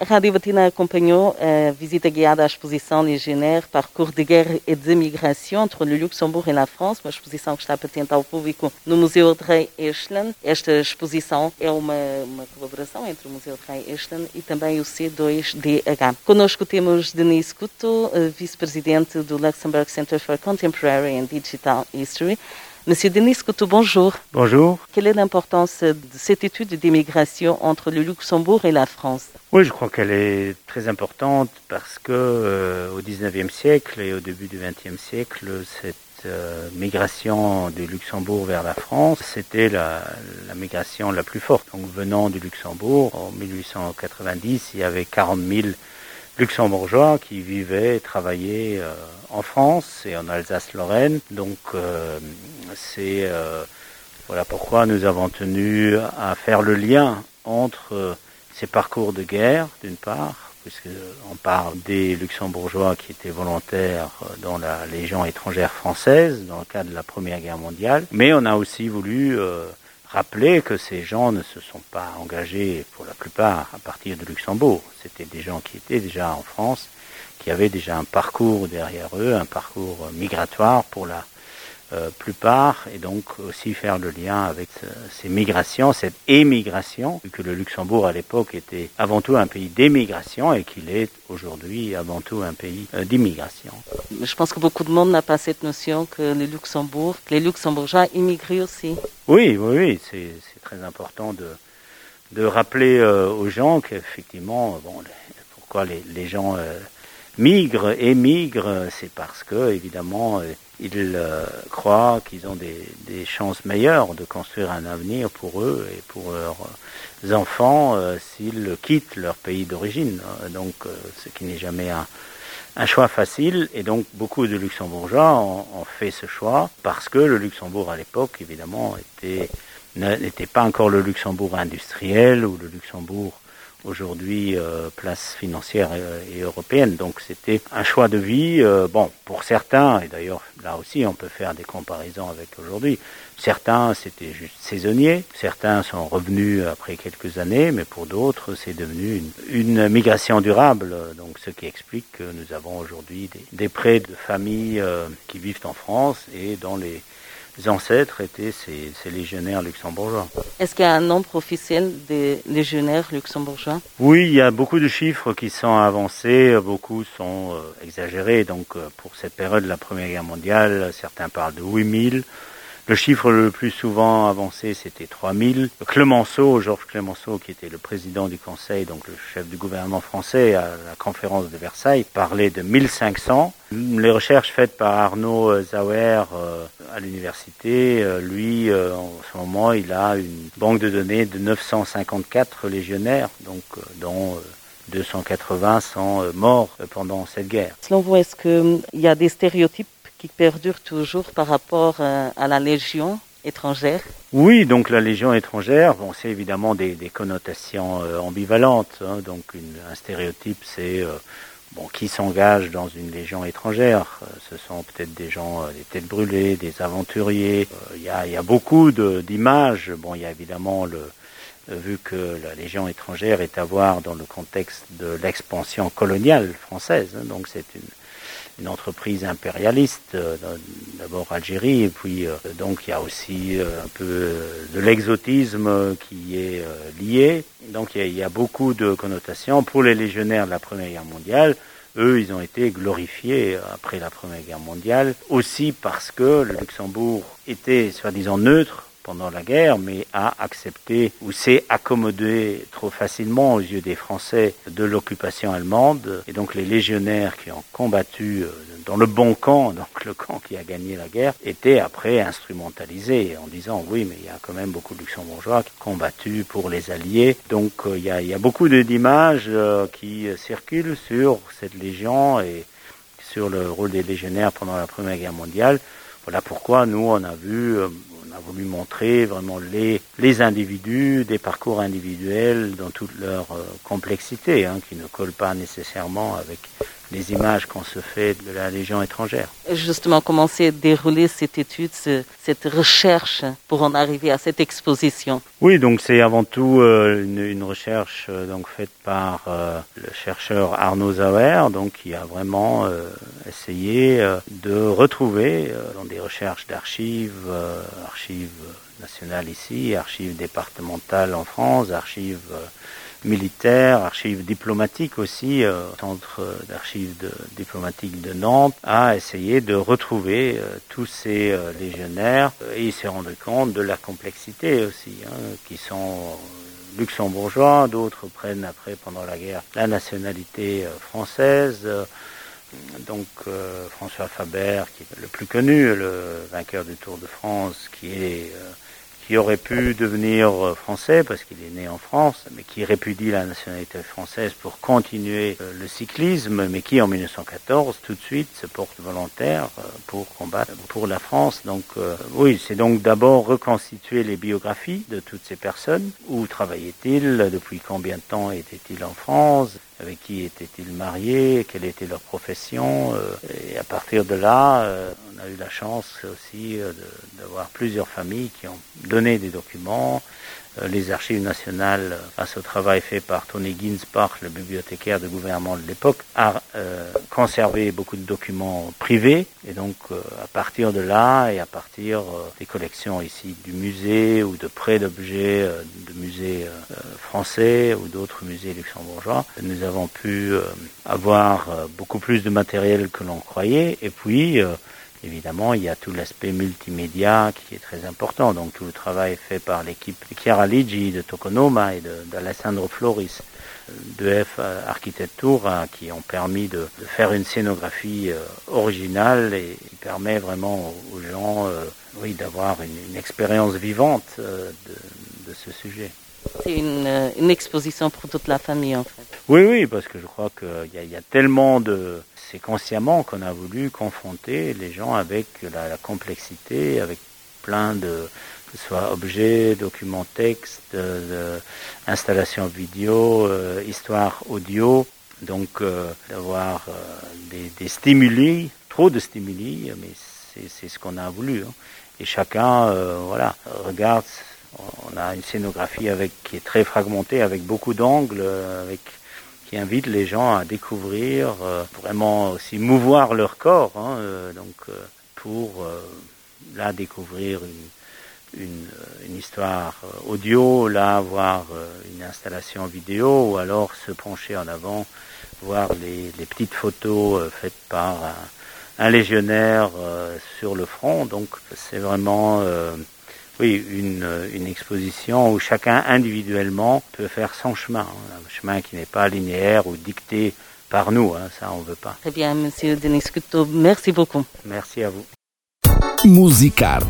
A Rádio Latina acompanhou a visita guiada à exposição Legionnaire, Parcours de Guerre et de Migration entre le Luxembourg et la France, uma exposição que está patente ao público no Museu de Rei Estland. Esta exposição é uma, uma colaboração entre o Museu de Rei Estland e também o C2DH. Conosco temos Denise Couto, vice-presidente do Luxembourg Center for Contemporary and Digital History. Monsieur Denis Coutu, bonjour. Bonjour. Quelle est l'importance de cette étude d'immigration entre le Luxembourg et la France? Oui, je crois qu'elle est très importante parce que euh, au XIXe siècle et au début du XXe siècle, cette euh, migration du Luxembourg vers la France, c'était la, la, migration la plus forte. Donc venant du Luxembourg, en 1890, il y avait 40 000 luxembourgeois qui vivaient et travaillaient euh, en France et en Alsace-Lorraine. Donc euh, c'est euh, voilà pourquoi nous avons tenu à faire le lien entre ces parcours de guerre d'une part, puisqu'on parle des luxembourgeois qui étaient volontaires dans la Légion étrangère française dans le cadre de la Première Guerre mondiale, mais on a aussi voulu rappeler que ces gens ne se sont pas engagés pour la plupart à partir de Luxembourg. C'était des gens qui étaient déjà en France, qui avaient déjà un parcours derrière eux, un parcours migratoire pour la euh, plupart, et donc aussi faire le lien avec euh, ces migrations, cette émigration, vu que le Luxembourg à l'époque était avant tout un pays d'émigration et qu'il est aujourd'hui avant tout un pays euh, d'immigration. Je pense que beaucoup de monde n'a pas cette notion que le Luxembourg, que les Luxembourgeois immigrent aussi. Oui, oui, oui, c'est très important de, de rappeler aux gens qu'effectivement, bon, pourquoi les, les gens migrent, émigrent, c'est parce que évidemment ils euh, croient qu'ils ont des, chances meilleures de construire un avenir pour eux et pour leurs enfants euh, s'ils quittent leur pays d'origine. Donc, euh, ce qui n'est jamais un, choix facile. Et donc, beaucoup de Luxembourgeois ont, fait ce choix parce que le Luxembourg à l'époque, évidemment, était n'était pas encore le Luxembourg industriel ou le Luxembourg aujourd'hui euh, place financière et, et, européenne. Donc c'était un choix de vie, euh, bon, pour certains, et d'ailleurs là aussi on peut faire des comparaisons avec aujourd'hui, certains c'était juste saisonnier, certains sont revenus après quelques années, mais pour d'autres c'est devenu une, une, migration durable, donc ce qui explique que nous avons aujourd'hui des, des, prêts de familles euh, qui vivent en France et dans les ancêtres étaient ces, ces légionnaires luxembourgeois. Est-ce qu'il y a un nombre officiel des légionnaires luxembourgeois? Oui, il y a beaucoup de chiffres qui sont avancés, beaucoup sont euh, exagérés. Donc euh, pour cette période de la Première Guerre mondiale, certains parlent de 8000. Le chiffre le plus souvent avancé, c'était 3000. Clemenceau, Georges Clemenceau, qui était le président du Conseil, donc le chef du gouvernement français à la conférence de Versailles, parlait de 1500. Les recherches faites par Arnaud Zauer euh, à l'université, euh, lui, euh, en ce moment, il a une banque de données de 954 légionnaires, donc dont 280 sont morts pendant cette guerre. Selon vous, est-ce qu'il y a des stéréotypes qui perdure toujours par rapport à la Légion étrangère Oui, donc la Légion étrangère, bon, c'est évidemment des, connotations euh, ambivalentes. Hein, donc un stéréotype, c'est euh, bon, qui s'engage dans une Légion étrangère. Euh, ce sont peut-être des gens, des têtes brûlées, des aventuriers. Il y, a, y a beaucoup d'images. Bon, il y a évidemment le vu que la Légion étrangère est à voir dans le contexte de l'expansion coloniale française. Hein, donc c'est une une entreprise impérialiste, euh, d'abord Algérie, et puis euh, donc il y a aussi euh, un peu de l'exotisme qui est lié. Donc il y, a, il y, a, beaucoup de connotations. Pour les légionnaires de la Première Guerre mondiale, eux, ils ont été glorifiés après la Première Guerre mondiale, aussi parce que le Luxembourg était soi-disant neutre pendant la guerre, mais a accepté ou s'est accommodé trop facilement aux yeux des Français de l'occupation allemande. Et donc les légionnaires qui ont combattu dans le bon camp, donc le camp qui a gagné la guerre, étaient après instrumentalisés en disant oui, mais il y a quand même beaucoup de luxembourgeois qui ont combattu pour les Alliés. Donc euh, il, y a, il, y a, beaucoup d'images euh, qui circulent sur cette légion et sur le rôle des légionnaires pendant la Première Guerre mondiale voilà pourquoi nous on a vu a voulu montrer vraiment les, individus, des parcours individuels dans toute leur complexité, hein, qui ne collent pas nécessairement avec les images qu'on se fait de la Légion étrangère. Justement, comment s'est déroulée cette étude, cette recherche pour en arriver à cette exposition? Oui, donc c'est avant tout euh, une, recherche euh, donc faite par euh, le chercheur Arnaud Zauer, donc qui a vraiment essayé de retrouver dans des recherches d'archives, archives nationales ici, archives départementales en France, archives militaire, archives diplomatiques aussi, euh, centre d'archives diplomatiques de Nantes, a essayé de retrouver euh, tous ces euh, légionnaires et il s'est rendu compte de la complexité aussi, hein, qui sont luxembourgeois, d'autres prennent après pendant la guerre la nationalité française. Donc François Faber, qui est le plus connu, le vainqueur du Tour de France, qui est qui aurait pu devenir euh, français parce qu'il est né en France, mais qui répudie la nationalité française pour continuer euh, le cyclisme, mais qui en 1914 tout de suite se porte volontaire euh, pour combattre pour la France. Donc oui, c'est donc d'abord reconstituer les biographies de toutes ces personnes. Où travaillait-il? Depuis combien de temps était-il en France? Avec qui étaient-ils mariés, quelle était leur profession? Euh, et à partir de là, euh, on a eu la chance aussi euh, d'avoir plusieurs familles qui ont donné des documents, les archives nationales, grâce au travail fait par Tony Ginsbach, le bibliothécaire de gouvernement de l'époque, a euh, conservé beaucoup de documents privés. Et donc, euh, à partir de là et à partir des collections ici du musée ou de près d'objets de musées français ou d'autres musées luxembourgeois, nous avons pu avoir beaucoup plus de matériel que l'on croyait. Et puis, Évidemment, il y a tout l'aspect multimédia qui est très important. Donc tout le travail fait par l'équipe de Chiara Ligi, de Tokonoma et d'Alessandro Floris de F Architectura qui ont permis de, faire une scénographie euh, originale et qui permet vraiment aux, gens euh, oui, d'avoir une, expérience vivante euh, de, ce sujet. C'est une, exposition pour toute la famille en fait. Oui, oui, parce que je crois qu'il y, a tellement de, c'est consciemment qu'on a voulu confronter les gens avec la, complexité, avec plein de, que ce soit objets, documents textes, installations vidéo, euh, histoire audio, donc euh, d'avoir euh, des, stimuli, trop de stimuli, mais c'est ce qu'on a voulu. Hein. Et chacun, voilà, regarde, on a une scénographie avec qui est très fragmentée, avec beaucoup d'angles, avec qui invite les gens à découvrir, euh, vraiment aussi mouvoir leur corps, hein, euh, donc euh, pour là découvrir une, histoire audio, là voir une installation vidéo, ou alors se pencher en avant, voir les, les petites photos faites par un, un légionnaire sur le front. Donc c'est vraiment oui, une, une, exposition où chacun individuellement peut faire son chemin, hein, un chemin qui n'est pas linéaire ou dicté par nous, hein, ça on veut pas. Très bien, Monsieur Denis Couteau, merci beaucoup. Merci à vous. Musicarte